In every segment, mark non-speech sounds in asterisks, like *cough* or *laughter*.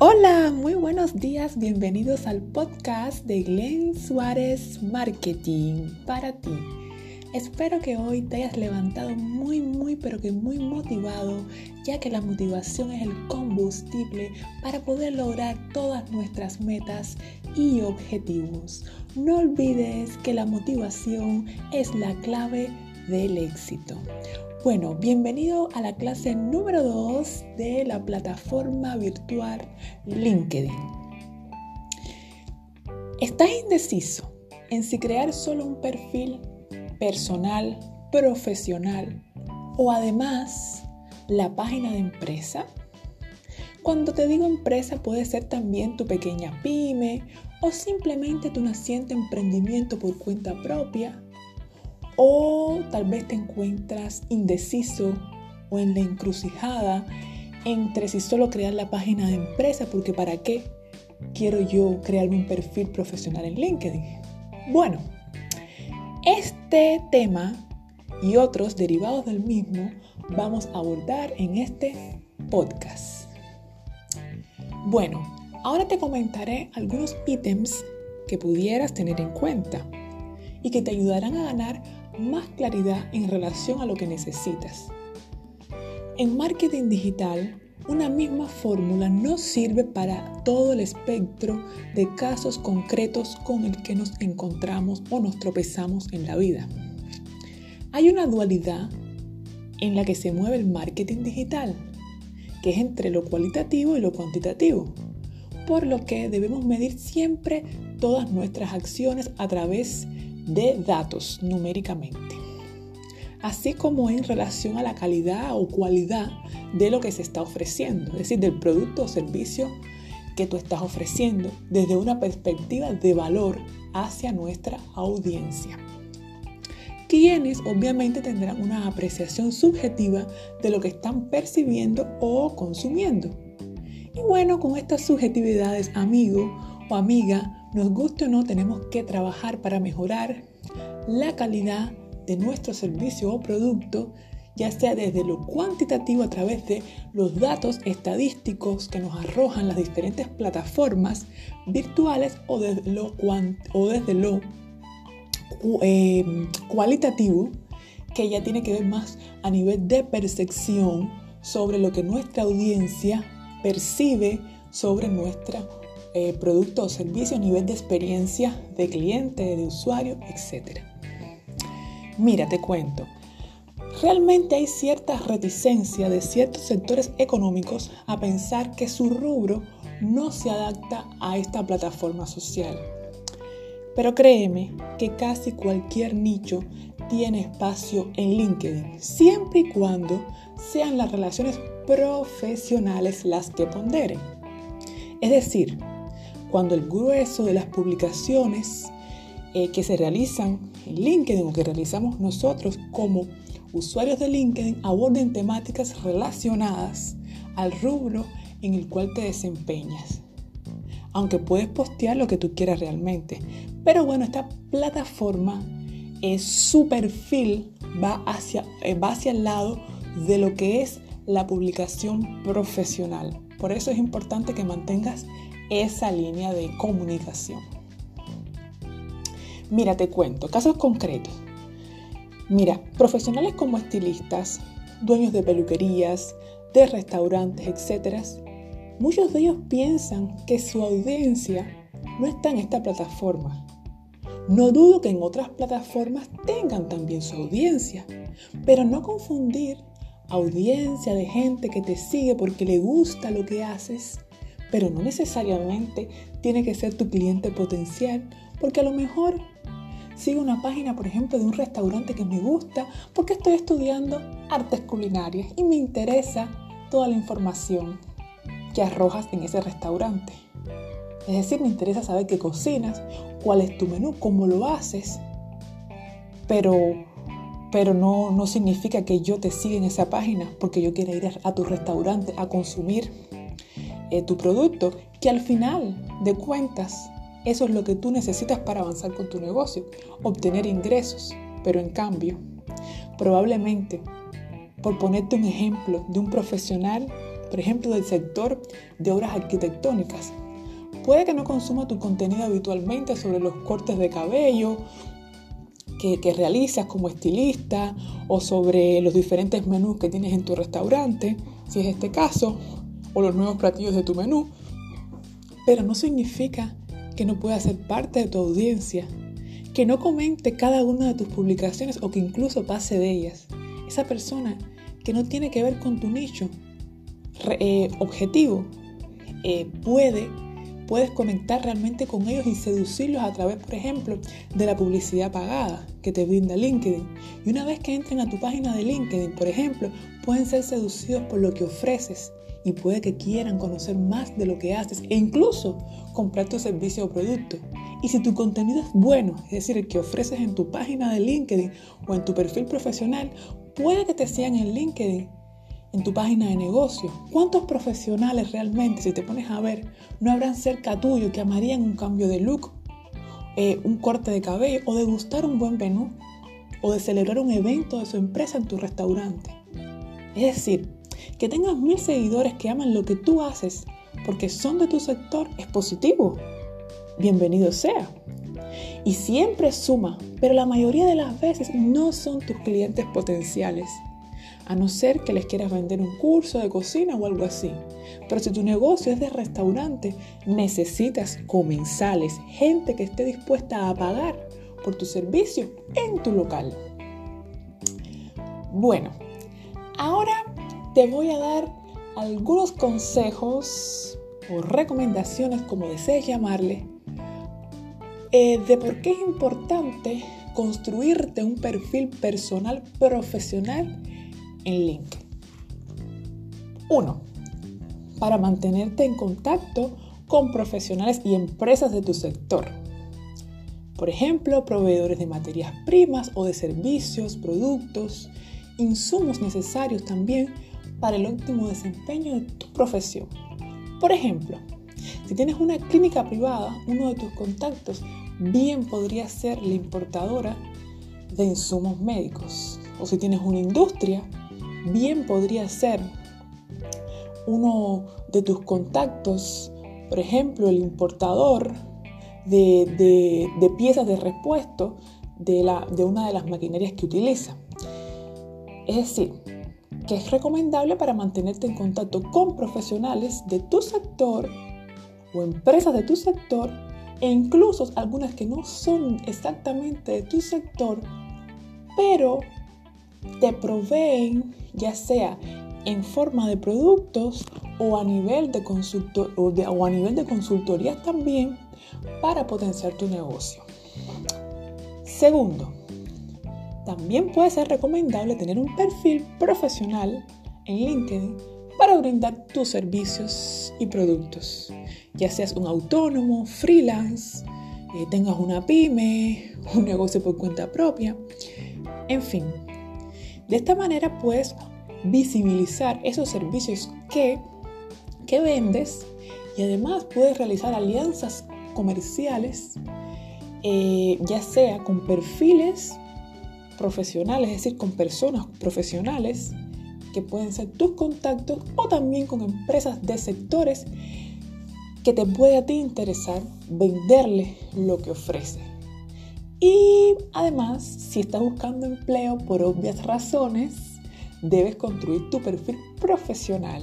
Hola, muy buenos días, bienvenidos al podcast de Glenn Suárez Marketing para ti. Espero que hoy te hayas levantado muy, muy, pero que muy motivado, ya que la motivación es el combustible para poder lograr todas nuestras metas y objetivos. No olvides que la motivación es la clave del éxito. Bueno, bienvenido a la clase número 2 de la plataforma virtual LinkedIn. ¿Estás indeciso en si crear solo un perfil personal, profesional o además la página de empresa? Cuando te digo empresa puede ser también tu pequeña pyme o simplemente tu naciente emprendimiento por cuenta propia o tal vez te encuentras indeciso o en la encrucijada entre si solo crear la página de empresa, porque ¿para qué quiero yo crearme un perfil profesional en LinkedIn? Bueno, este tema y otros derivados del mismo vamos a abordar en este podcast. Bueno, ahora te comentaré algunos ítems que pudieras tener en cuenta y que te ayudarán a ganar más claridad en relación a lo que necesitas. En marketing digital, una misma fórmula no sirve para todo el espectro de casos concretos con el que nos encontramos o nos tropezamos en la vida. Hay una dualidad en la que se mueve el marketing digital, que es entre lo cualitativo y lo cuantitativo, por lo que debemos medir siempre todas nuestras acciones a través de datos numéricamente, así como en relación a la calidad o cualidad de lo que se está ofreciendo, es decir, del producto o servicio que tú estás ofreciendo desde una perspectiva de valor hacia nuestra audiencia. Quienes obviamente tendrán una apreciación subjetiva de lo que están percibiendo o consumiendo. Y bueno, con estas subjetividades, amigo o amiga, nos guste o no, tenemos que trabajar para mejorar la calidad de nuestro servicio o producto, ya sea desde lo cuantitativo a través de los datos estadísticos que nos arrojan las diferentes plataformas virtuales o desde lo, eh, cualitativo, que ya tiene que ver más a nivel de percepción sobre lo que nuestra audiencia percibe sobre nuestra eh, producto o servicio a nivel de experiencia de cliente, de usuario, etc. Mira, te cuento. Realmente hay cierta reticencia de ciertos sectores económicos a pensar que su rubro no se adapta a esta plataforma social. Pero créeme que casi cualquier nicho tiene espacio en LinkedIn, siempre y cuando sean las relaciones profesionales las que ponderen. Es decir, cuando el grueso de las publicaciones eh, que se realizan en LinkedIn o que realizamos nosotros como usuarios de LinkedIn aborden temáticas relacionadas al rubro en el cual te desempeñas. Aunque puedes postear lo que tú quieras realmente. Pero bueno, esta plataforma, es su perfil va hacia, eh, va hacia el lado de lo que es la publicación profesional. Por eso es importante que mantengas esa línea de comunicación. Mira, te cuento, casos concretos. Mira, profesionales como estilistas, dueños de peluquerías, de restaurantes, etc., muchos de ellos piensan que su audiencia no está en esta plataforma. No dudo que en otras plataformas tengan también su audiencia, pero no confundir audiencia de gente que te sigue porque le gusta lo que haces pero no necesariamente tiene que ser tu cliente potencial, porque a lo mejor sigo una página, por ejemplo, de un restaurante que me gusta porque estoy estudiando artes culinarias y me interesa toda la información que arrojas en ese restaurante. Es decir, me interesa saber qué cocinas, cuál es tu menú, cómo lo haces. Pero, pero no, no significa que yo te siga en esa página porque yo quiera ir a tu restaurante a consumir eh, tu producto, que al final de cuentas eso es lo que tú necesitas para avanzar con tu negocio, obtener ingresos. Pero en cambio, probablemente, por ponerte un ejemplo de un profesional por ejemplo, del sector de obras arquitectónicas. Puede que no consuma tu contenido habitualmente sobre los cortes de cabello que, que, realizas como estilista o sobre los diferentes menús que tienes en tu restaurante, si es este caso, los nuevos platillos de tu menú, pero no significa que no pueda ser parte de tu audiencia, que no comente cada una de tus publicaciones o que incluso pase de ellas. Esa persona que no tiene que ver con tu nicho eh, objetivo eh, puede puedes conectar realmente con ellos y seducirlos a través, por ejemplo, de la publicidad pagada que te brinda LinkedIn. Y una vez que entren a tu página de LinkedIn, por ejemplo, pueden ser seducidos por lo que ofreces y puede que quieran conocer más de lo que haces e incluso comprar tu servicio o producto. Y si tu contenido es bueno, es decir, el que ofreces en tu página de LinkedIn o en tu perfil profesional, puede que te sigan en LinkedIn, en tu página de negocio. ¿Cuántos profesionales realmente, si te pones a ver, no habrán cerca tuyo que amarían un cambio de look, eh, un corte de cabello o de gustar un buen menú o de celebrar un evento de su empresa en tu restaurante? Es decir, que tengas mil seguidores que aman lo que tú haces porque son de tu sector es positivo. Bienvenido sea. Y siempre suma, pero la mayoría de las veces no son tus clientes potenciales. A no ser que les quieras vender un curso de cocina o algo así. Pero si tu negocio es de restaurante, necesitas comensales, gente que esté dispuesta a pagar por tu servicio en tu local. Bueno, ahora te voy a dar algunos consejos o recomendaciones, como desees llamarle, eh, de por qué es importante construirte un perfil personal profesional en LinkedIn. Uno, para mantenerte en contacto con profesionales y empresas de tu sector. Por ejemplo, proveedores de materias primas o de servicios, productos, insumos necesarios también para el óptimo desempeño de tu profesión. Por ejemplo, si tienes una clínica privada, uno de tus contactos bien podría ser la importadora de insumos médicos. O si tienes una industria, bien podría ser uno de tus contactos, por ejemplo, el importador de, piezas de repuesto de, de una de las maquinarias que utiliza. Es decir, que es recomendable para mantenerte en contacto con profesionales de tu sector o empresas de tu sector e incluso algunas que no son exactamente de tu sector, pero te proveen ya sea en forma de productos o a nivel de, consultor, o, o a nivel de consultorías también para potenciar tu negocio. Segundo, también puede ser recomendable tener un perfil profesional en LinkedIn para brindar tus servicios y productos, ya seas un autónomo, freelance, eh, tengas una pyme, *laughs* un negocio por cuenta propia, en fin. De esta manera puedes visibilizar esos servicios que, que vendes y además puedes realizar alianzas comerciales, eh, ya sea con perfiles profesionales, es decir, con personas profesionales que pueden ser tus contactos o también con empresas de sectores que te puede a ti interesar venderle lo que ofrece. Y además, si estás buscando empleo por obvias razones, debes construir tu perfil profesional.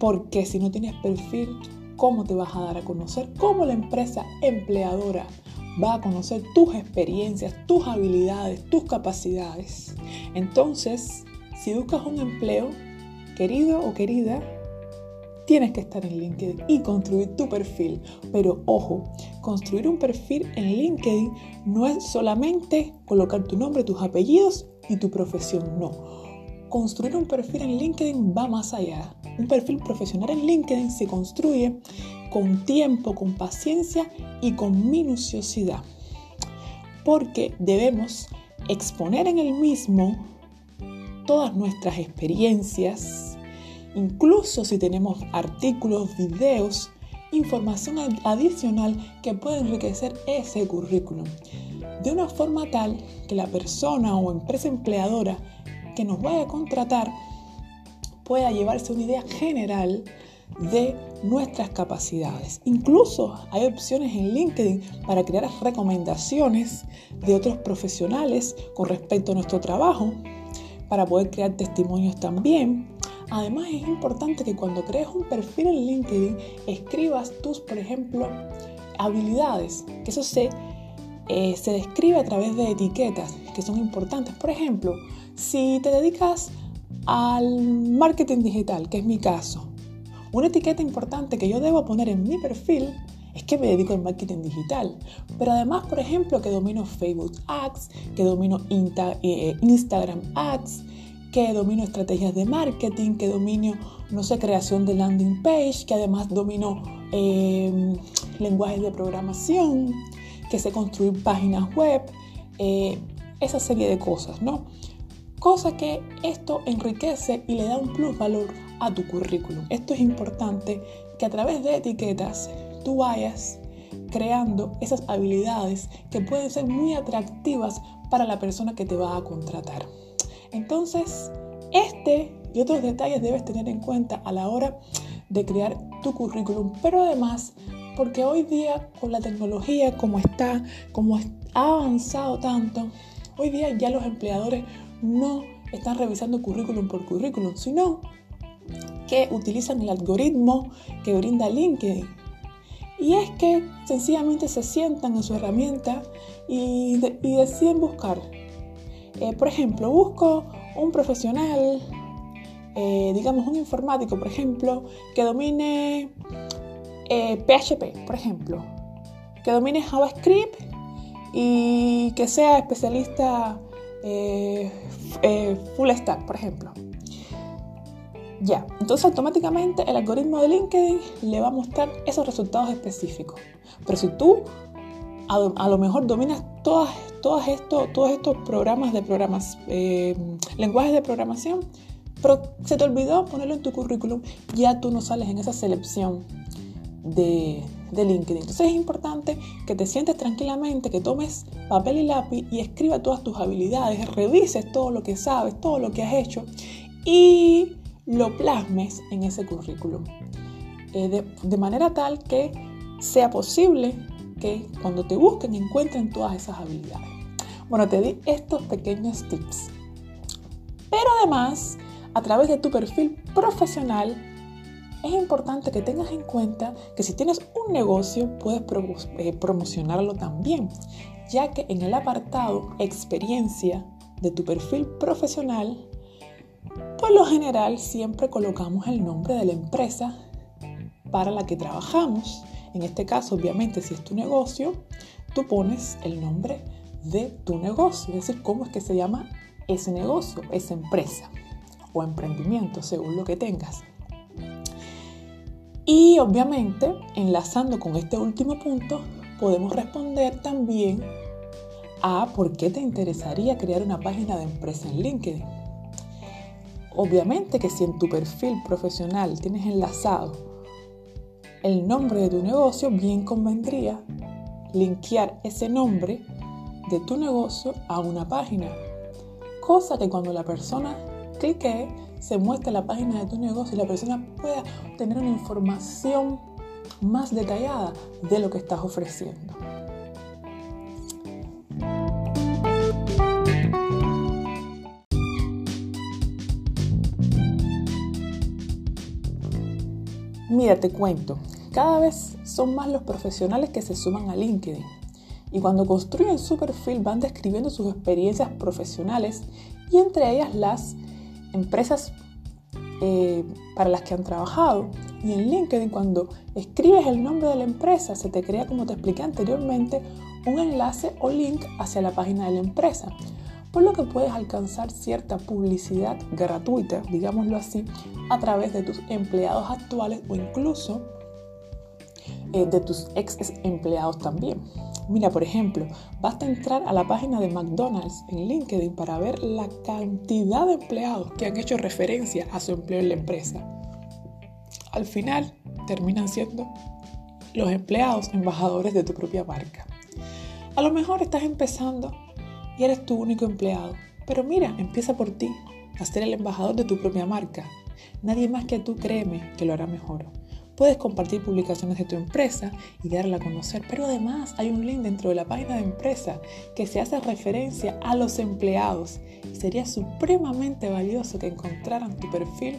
Porque si no tienes perfil, ¿cómo te vas a dar a conocer? ¿Cómo la empresa empleadora va a conocer tus experiencias, tus habilidades, tus capacidades. Entonces, si buscas un empleo, querido o querida, tienes que estar en LinkedIn y construir tu perfil. Pero ojo, construir un perfil en LinkedIn no es solamente colocar tu nombre, tus apellidos y tu profesión, no. Construir un perfil en LinkedIn va más allá. Un perfil profesional en LinkedIn se construye con tiempo, con paciencia y con minuciosidad. Porque debemos exponer en el mismo todas nuestras experiencias, incluso si tenemos artículos, videos, información adicional que puede enriquecer ese currículum. De una forma tal que la persona o empresa empleadora que nos vaya a contratar pueda llevarse una idea general de nuestras capacidades. Incluso hay opciones en LinkedIn para crear recomendaciones de otros profesionales con respecto a nuestro trabajo, para poder crear testimonios también. Además es importante que cuando crees un perfil en LinkedIn escribas tus, por ejemplo, habilidades, que eso se, eh, se describe a través de etiquetas que son importantes. Por ejemplo, si te dedicas al marketing digital, que es mi caso, una etiqueta importante que yo debo poner en mi perfil es que me dedico al marketing digital. Pero además, por ejemplo, que domino Facebook Ads, que domino eh, Instagram Ads, que domino estrategias de marketing, que domino, no sé, creación de landing page, que además domino em, lenguajes de programación, que sé construir páginas web, eh, esa serie de cosas, ¿no? Cosa que esto enriquece y le da un plus valor a tu currículum. Esto es importante que a través de etiquetas tú vayas creando esas habilidades que pueden ser muy atractivas para la persona que te va a contratar. Entonces, este y otros detalles debes tener en cuenta a la hora de crear tu currículum, pero además porque hoy día con la tecnología como está, como ha avanzado tanto, hoy día ya los empleadores no están revisando currículum por currículum, sino que utilizan el algoritmo que brinda LinkedIn. Y es que sencillamente se sientan en su herramienta y, deciden buscar. Eh, por ejemplo, busco un profesional, eh, digamos un informático, por ejemplo, que domine PHP, eh, por ejemplo, que domine JavaScript y que sea especialista full stack, por ejemplo. Ya, entonces automáticamente el algoritmo de LinkedIn le va a mostrar esos resultados específicos. Pero si tú a, lo mejor dominas todas, todas esto, todos estos programas de programas, eh, lenguajes de programación, pero se te olvidó ponerlo en tu currículum, ya tú no sales en esa selección de, de LinkedIn. Entonces es importante que te sientes tranquilamente, que tomes papel y lápiz y escriba todas tus habilidades, revises todo lo que sabes, todo lo que has hecho y lo plasmes en ese currículum. Eh, de, manera tal que sea posible que cuando te busquen encuentren todas esas habilidades. Bueno, te di estos pequeños tips. Pero además, a través de tu perfil profesional, es importante que tengas en cuenta que si tienes un negocio, puedes eh, promocionarlo también, ya que en el apartado experiencia de tu perfil profesional por lo general siempre colocamos el nombre de la empresa para la que trabajamos. En este caso, obviamente, si es tu negocio, tú pones el nombre de tu negocio, es decir, cómo es que se llama ese negocio, esa empresa o emprendimiento, según lo que tengas. Y obviamente, enlazando con este último punto, podemos responder también a por qué te interesaría crear una página de empresa en LinkedIn. Obviamente que si en tu perfil profesional tienes enlazado el nombre de tu negocio, bien convendría linkear ese nombre de tu negocio a una página. Cosa que cuando la persona clique se muestre la página de tu negocio y la persona pueda tener una información más detallada de lo que estás ofreciendo. Mira, te cuento, cada vez son más los profesionales que se suman a LinkedIn. Y cuando construyen su perfil van describiendo sus experiencias profesionales y entre ellas las empresas eh, para las que han trabajado. Y en LinkedIn cuando escribes el nombre de la empresa se te crea, como te expliqué anteriormente, un enlace o link hacia la página de la empresa por lo que puedes alcanzar cierta publicidad gratuita, digámoslo así, a través de tus empleados actuales o incluso eh, de tus ex empleados también. Mira, por ejemplo, basta entrar a la página de McDonald's en LinkedIn para ver la cantidad de empleados que han hecho referencia a su empleo en la empresa. Al final, terminan siendo los empleados embajadores de tu propia marca. A lo mejor estás empezando y eres tu único empleado. Pero mira, empieza por ti, a ser el embajador de tu propia marca. Nadie más que tú, créeme, que lo hará mejor. Puedes compartir publicaciones de tu empresa y darla a conocer, pero además hay un link dentro de la página de empresa que se hace referencia a los empleados sería supremamente valioso que encontraran tu perfil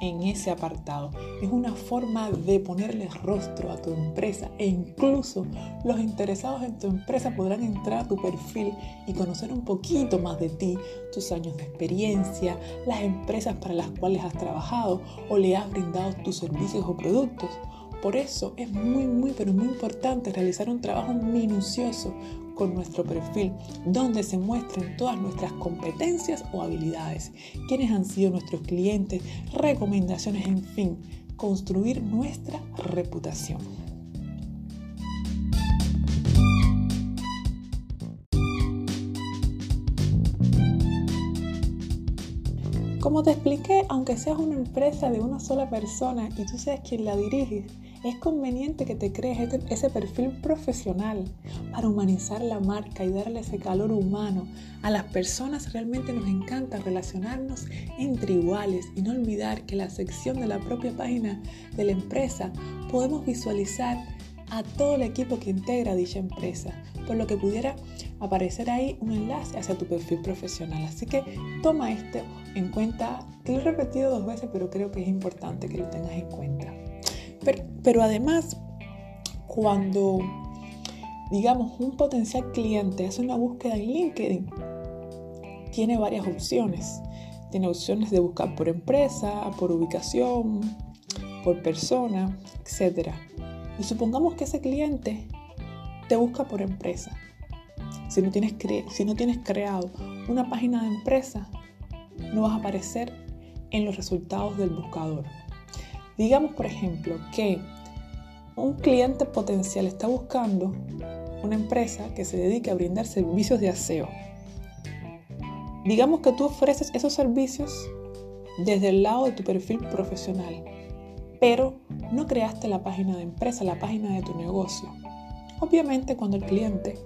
en ese apartado. Es una forma de ponerle rostro a tu empresa e incluso los interesados en tu empresa podrán entrar a tu perfil y conocer un poquito más de ti, tus años de experiencia, las empresas para las cuales has trabajado o le has brindado tus servicios o productos. Por eso es muy, muy, pero muy importante realizar un trabajo minucioso con nuestro perfil, donde se muestren todas nuestras competencias o habilidades, quiénes han sido nuestros clientes, recomendaciones, en fin, construir nuestra reputación. Como te expliqué, aunque seas una empresa de una sola persona y tú seas quien la diriges, es conveniente que te crees ese perfil profesional para humanizar la marca y darle ese calor humano. A las personas realmente nos encanta relacionarnos entre iguales y no olvidar que la sección de la propia página de la empresa podemos visualizar a todo el equipo que integra dicha empresa, por lo que pudiera aparecer ahí un enlace hacia tu perfil profesional. Así que toma esto en cuenta, te lo he repetido dos veces, pero creo que es importante que lo tengas en cuenta. Pero, además, cuando, digamos, un potencial cliente hace una búsqueda en LinkedIn, tiene varias opciones. Tiene opciones de buscar por empresa, por ubicación, por persona, etc. Y supongamos que ese cliente te busca por empresa. Si no, tienes si no tienes creado una página de empresa, no vas a aparecer en los resultados del buscador. Digamos, por ejemplo, que un cliente potencial está buscando una empresa que se dedique a brindar servicios de aseo. Digamos que tú ofreces esos servicios desde el lado de tu perfil profesional, pero no creaste la página de empresa, la página de tu negocio. Obviamente cuando el cliente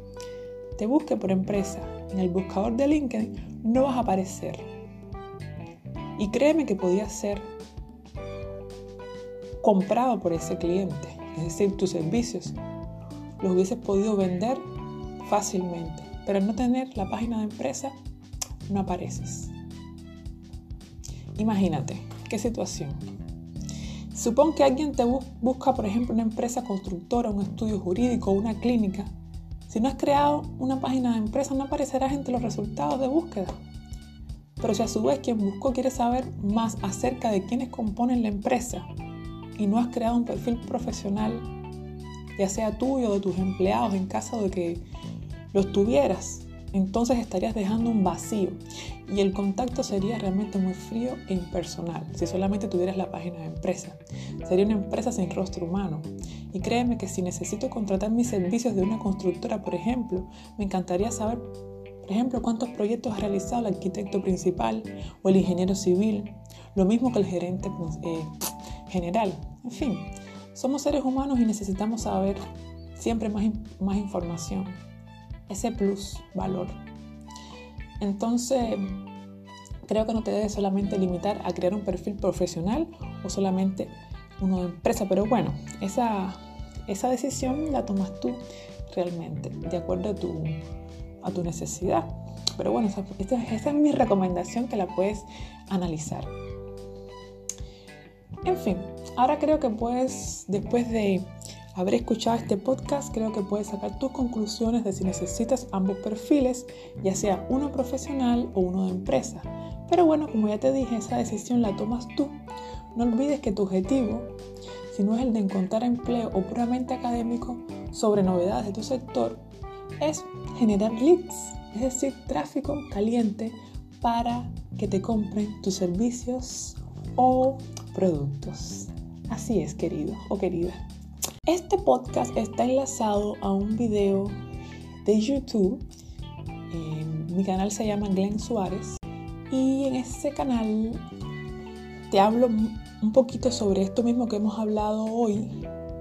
te busque por empresa en el buscador de LinkedIn, no vas a aparecer. Y créeme que podía ser comprado por ese cliente, es decir, tus servicios, los hubieses podido vender fácilmente, pero al no tener la página de empresa, no apareces. Imagínate, ¿qué situación? Supón que alguien te busca, por ejemplo, una empresa constructora, un estudio jurídico una clínica. Si no has creado una página de empresa, no aparecerás entre los resultados de búsqueda. Pero si a su vez quien buscó quiere saber más acerca de quiénes componen la empresa y no has creado un perfil profesional, ya sea tuyo o de tus empleados, en caso de que los tuvieras, entonces estarías dejando un vacío y el contacto sería realmente muy frío e impersonal si solamente tuvieras la página de empresa. Sería una empresa sin rostro humano. Y créeme que si necesito contratar mis servicios de una constructora, por ejemplo, me encantaría saber, por ejemplo, cuántos proyectos ha realizado el arquitecto principal o el ingeniero civil, lo mismo que el gerente eh, general. En fin, somos seres humanos y necesitamos saber siempre más, más información, ese plus valor. Entonces, creo que no te debes solamente limitar a crear un perfil profesional o solamente uno de empresa, pero bueno, esa, esa decisión la tomas tú realmente, de acuerdo a tu, a tu necesidad. Pero bueno, esa, esa es mi recomendación que la puedes analizar. En fin, ahora creo que puedes, después de haber escuchado este podcast, creo que puedes sacar tus conclusiones de si necesitas ambos perfiles, ya sea uno profesional o uno de empresa. Pero bueno, como ya te dije, esa decisión la tomas tú. No olvides que tu objetivo, si no es el de encontrar empleo o puramente académico sobre novedades de tu sector, es generar leads, es decir, tráfico caliente para que te compren tus servicios o productos. Así es, querido o querida. Este podcast está enlazado a un video de YouTube. Eh, mi canal se llama Glenn Suárez y en ese canal te hablo un poquito sobre esto mismo que hemos hablado hoy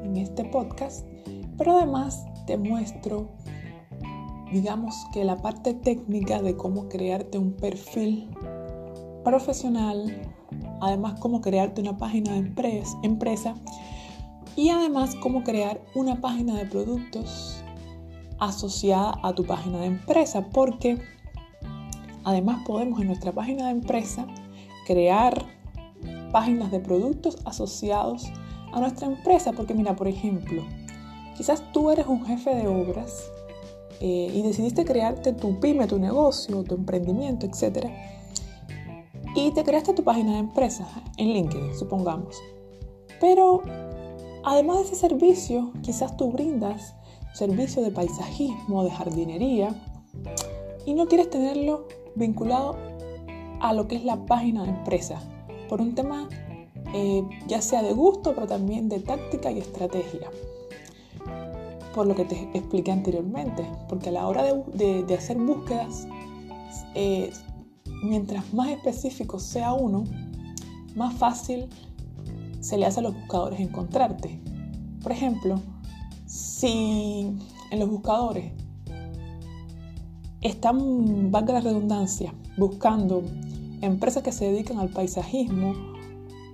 en este podcast, pero además te muestro, digamos que la parte técnica de cómo crearte un perfil profesional además cómo crearte una página de empresa y además cómo crear una página de productos asociada a tu página de empresa, porque además podemos en nuestra página de empresa crear páginas de productos asociados a nuestra empresa, porque mira, por ejemplo, quizás tú eres un jefe de obras eh, y decidiste crearte tu pyme, tu negocio, tu emprendimiento, etc. Y te creaste tu página de empresa en LinkedIn, supongamos. Pero además de ese servicio, quizás tú brindas servicio de paisajismo, de jardinería, y no quieres tenerlo vinculado a lo que es la página de empresa, por un tema eh, ya sea de gusto, pero también de táctica y estrategia. Por lo que te expliqué anteriormente, porque a la hora de, hacer búsquedas, eh, mientras más específico sea uno, más fácil se le hace a los buscadores encontrarte. Por ejemplo, si en los buscadores están, valga la redundancia, buscando empresas que se dedican al paisajismo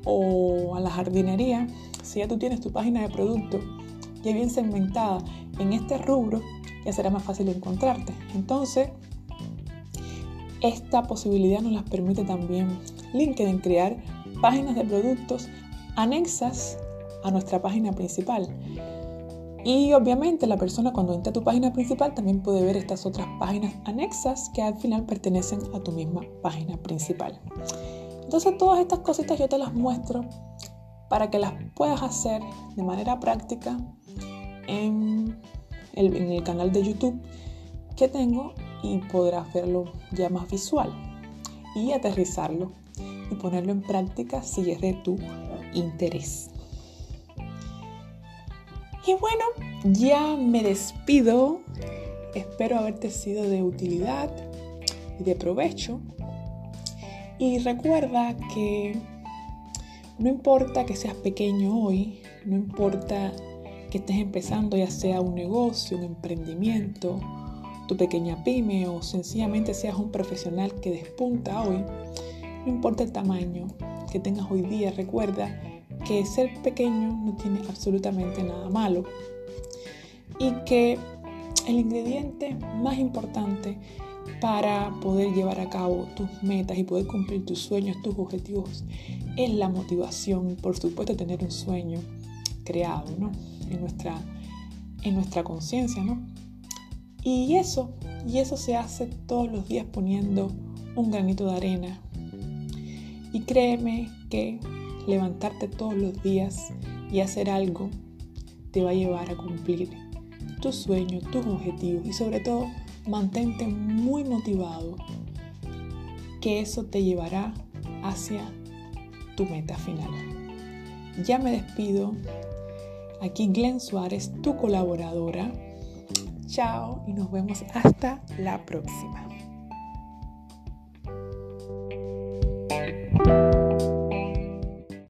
o a la jardinería, si ya tú tienes tu página de producto ya bien segmentada en este rubro, ya será más fácil encontrarte. Entonces, esta posibilidad nos las permite también LinkedIn crear páginas de productos anexas a nuestra página principal. Y obviamente la persona cuando entra a tu página principal también puede ver estas otras páginas anexas que al final pertenecen a tu misma página principal. Entonces todas estas cositas yo te las muestro para que las puedas hacer de manera práctica en el, canal de YouTube que tengo y podrás verlo ya más visual y aterrizarlo y ponerlo en práctica si es de tu interés. Y bueno, ya me despido. Espero haberte sido de utilidad y de provecho. Y recuerda que no importa que seas pequeño hoy, no importa que estés empezando ya sea un negocio, un emprendimiento, tu pequeña pyme o sencillamente seas un profesional que despunta hoy, no importa el tamaño que tengas hoy día, recuerda que ser pequeño no tiene absolutamente nada malo y que el ingrediente más importante para poder llevar a cabo tus metas y poder cumplir tus sueños, tus objetivos, es la motivación por supuesto tener un sueño creado en nuestra, en nuestra conciencia. ¿no? Y eso, y eso se hace todos los días poniendo un granito de arena. Y créeme que levantarte todos los días y hacer algo te va a llevar a cumplir tus sueños, tus objetivos y sobre todo mantente muy motivado que eso te llevará hacia tu meta final. Ya me despido. Aquí Glenn Suárez, tu colaboradora. Chao y nos vemos hasta la próxima.